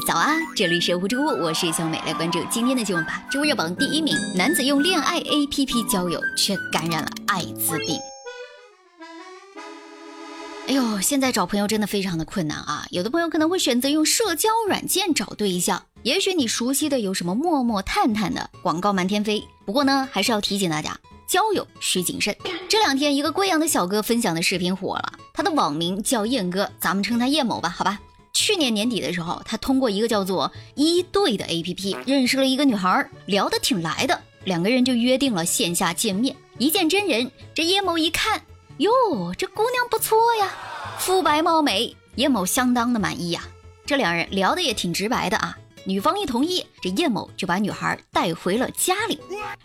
早啊！这里是无知屋，我是小美，来关注今天的新闻吧。周热榜第一名，男子用恋爱 APP 交友，却感染了艾滋病。哎呦，现在找朋友真的非常的困难啊！有的朋友可能会选择用社交软件找对象，也许你熟悉的有什么陌陌、探探的广告满天飞。不过呢，还是要提醒大家，交友需谨慎。这两天，一个贵阳的小哥分享的视频火了，他的网名叫燕哥，咱们称他燕某吧，好吧。去年年底的时候，他通过一个叫做一对的 APP 认识了一个女孩，聊得挺来的，两个人就约定了线下见面。一见真人，这叶某一看，哟，这姑娘不错呀，肤白貌美，叶某相当的满意呀。这两人聊得也挺直白的啊。女方一同意，这叶某就把女孩带回了家里，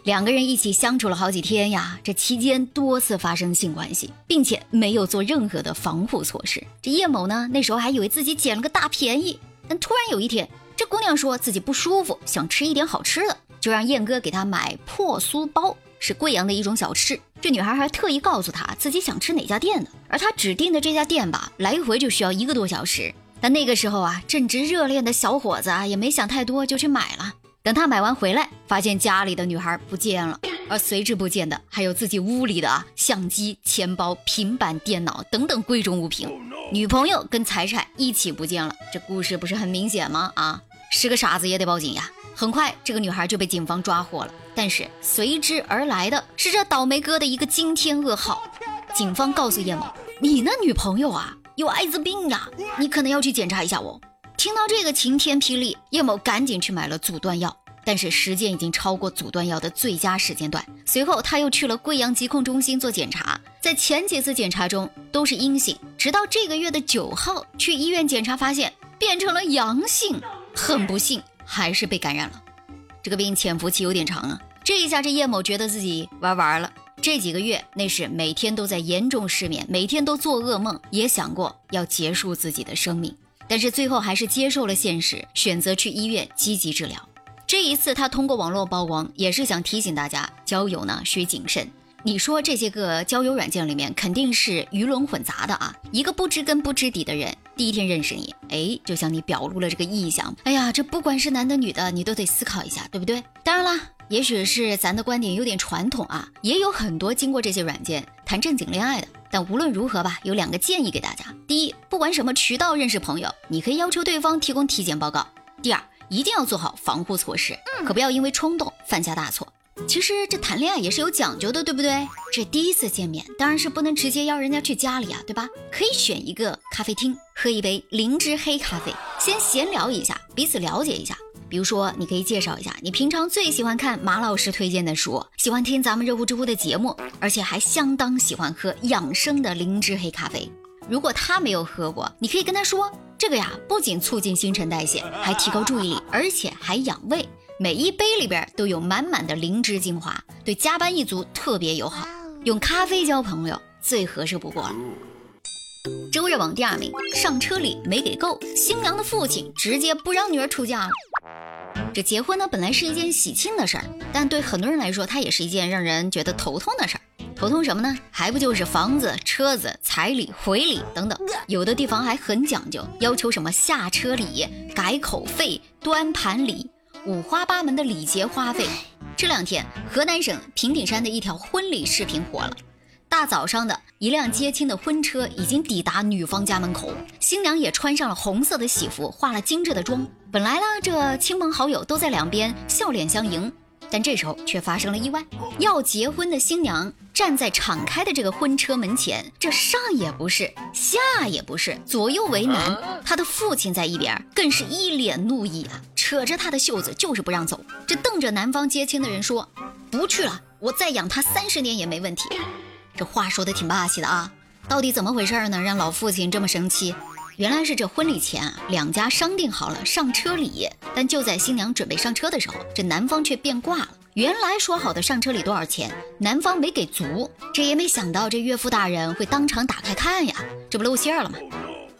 两个人一起相处了好几天呀。这期间多次发生性关系，并且没有做任何的防护措施。这叶某呢，那时候还以为自己捡了个大便宜，但突然有一天，这姑娘说自己不舒服，想吃一点好吃的，就让燕哥给她买破酥包，是贵阳的一种小吃。这女孩还特意告诉他自己想吃哪家店的，而他指定的这家店吧，来回就需要一个多小时。但那个时候啊，正值热恋的小伙子啊，也没想太多，就去买了。等他买完回来，发现家里的女孩不见了，而随之不见的还有自己屋里的啊相机、钱包、平板电脑等等贵重物品，女朋友跟财产一起不见了。这故事不是很明显吗？啊，是个傻子也得报警呀。很快，这个女孩就被警方抓获了。但是随之而来的是这倒霉哥的一个惊天噩耗。警方告诉叶某：“你那女朋友啊。”有艾滋病呀，你可能要去检查一下哦。听到这个晴天霹雳，叶某赶紧去买了阻断药，但是时间已经超过阻断药的最佳时间段。随后他又去了贵阳疾控中心做检查，在前几次检查中都是阴性，直到这个月的九号去医院检查，发现变成了阳性，很不幸还是被感染了。这个病潜伏期有点长啊，这一下这叶某觉得自己玩完了。这几个月，那是每天都在严重失眠，每天都做噩梦，也想过要结束自己的生命，但是最后还是接受了现实，选择去医院积极治疗。这一次，他通过网络曝光，也是想提醒大家，交友呢需谨慎。你说这些个交友软件里面肯定是鱼龙混杂的啊，一个不知根不知底的人，第一天认识你，哎，就向你表露了这个意向，哎呀，这不管是男的女的，你都得思考一下，对不对？当然了。也许是咱的观点有点传统啊，也有很多经过这些软件谈正经恋爱的。但无论如何吧，有两个建议给大家：第一，不管什么渠道认识朋友，你可以要求对方提供体检报告；第二，一定要做好防护措施，可不要因为冲动犯下大错。其实这谈恋爱也是有讲究的，对不对？这第一次见面当然是不能直接邀人家去家里啊，对吧？可以选一个咖啡厅，喝一杯灵芝黑咖啡，先闲聊一下，彼此了解一下。比如说，你可以介绍一下你平常最喜欢看马老师推荐的书，喜欢听咱们热乎知乎的节目，而且还相当喜欢喝养生的灵芝黑咖啡。如果他没有喝过，你可以跟他说，这个呀不仅促进新陈代谢，还提高注意力，而且还养胃。每一杯里边都有满满的灵芝精华，对加班一族特别友好。用咖啡交朋友最合适不过了。周日榜第二名，上车礼没给够，新娘的父亲直接不让女儿出嫁了。这结婚呢，本来是一件喜庆的事儿，但对很多人来说，它也是一件让人觉得头痛的事儿。头痛什么呢？还不就是房子、车子、彩礼、回礼等等。有的地方还很讲究，要求什么下车礼、改口费、端盘礼，五花八门的礼节花费。这两天，河南省平顶山的一条婚礼视频火了。大早上的一辆接亲的婚车已经抵达女方家门口，新娘也穿上了红色的喜服，化了精致的妆。本来呢，这亲朋好友都在两边笑脸相迎，但这时候却发生了意外。要结婚的新娘站在敞开的这个婚车门前，这上也不是，下也不是，左右为难。她的父亲在一边，更是一脸怒意啊，扯着她的袖子就是不让走，这瞪着男方接亲的人说：“不去了，我再养他三十年也没问题。”这话说的挺霸气的啊，到底怎么回事呢？让老父亲这么生气？原来是这婚礼前，两家商定好了上车礼，但就在新娘准备上车的时候，这男方却变卦了。原来说好的上车礼多少钱，男方没给足，这也没想到这岳父大人会当场打开看呀，这不露馅了吗？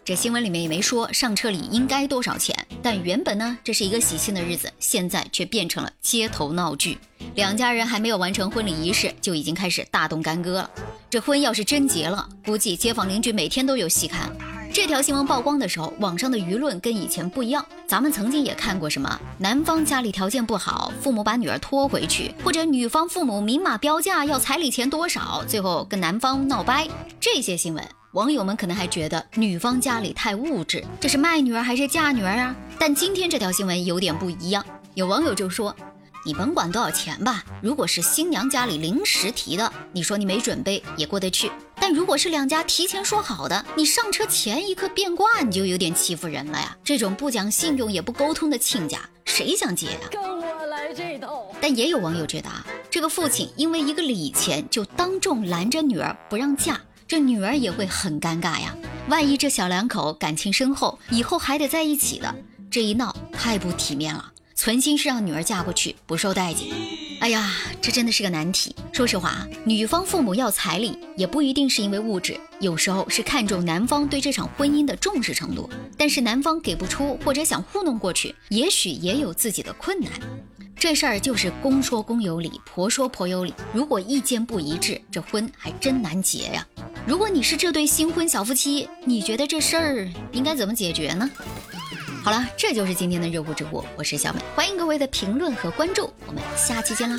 这新闻里面也没说上车礼应该多少钱，但原本呢这是一个喜庆的日子，现在却变成了街头闹剧。两家人还没有完成婚礼仪式，就已经开始大动干戈了。这婚要是真结了，估计街坊邻居每天都有戏看。这条新闻曝光的时候，网上的舆论跟以前不一样。咱们曾经也看过什么男方家里条件不好，父母把女儿拖回去，或者女方父母明码标价要彩礼钱多少，最后跟男方闹掰这些新闻。网友们可能还觉得女方家里太物质，这是卖女儿还是嫁女儿啊？但今天这条新闻有点不一样，有网友就说。你甭管多少钱吧，如果是新娘家里临时提的，你说你没准备也过得去；但如果是两家提前说好的，你上车前一刻变卦，你就有点欺负人了呀！这种不讲信用也不沟通的亲家，谁想结呀？跟我来这套。但也有网友觉得啊，这个父亲因为一个礼钱就当众拦着女儿不让嫁，这女儿也会很尴尬呀。万一这小两口感情深厚，以后还得在一起的，这一闹太不体面了。存心是让女儿嫁过去不受待见，哎呀，这真的是个难题。说实话，女方父母要彩礼也不一定是因为物质，有时候是看重男方对这场婚姻的重视程度。但是男方给不出或者想糊弄过去，也许也有自己的困难。这事儿就是公说公有理，婆说婆有理。如果意见不一致，这婚还真难结呀。如果你是这对新婚小夫妻，你觉得这事儿应该怎么解决呢？好了，这就是今天的热乎直播，我是小美，欢迎各位的评论和关注，我们下期见啦。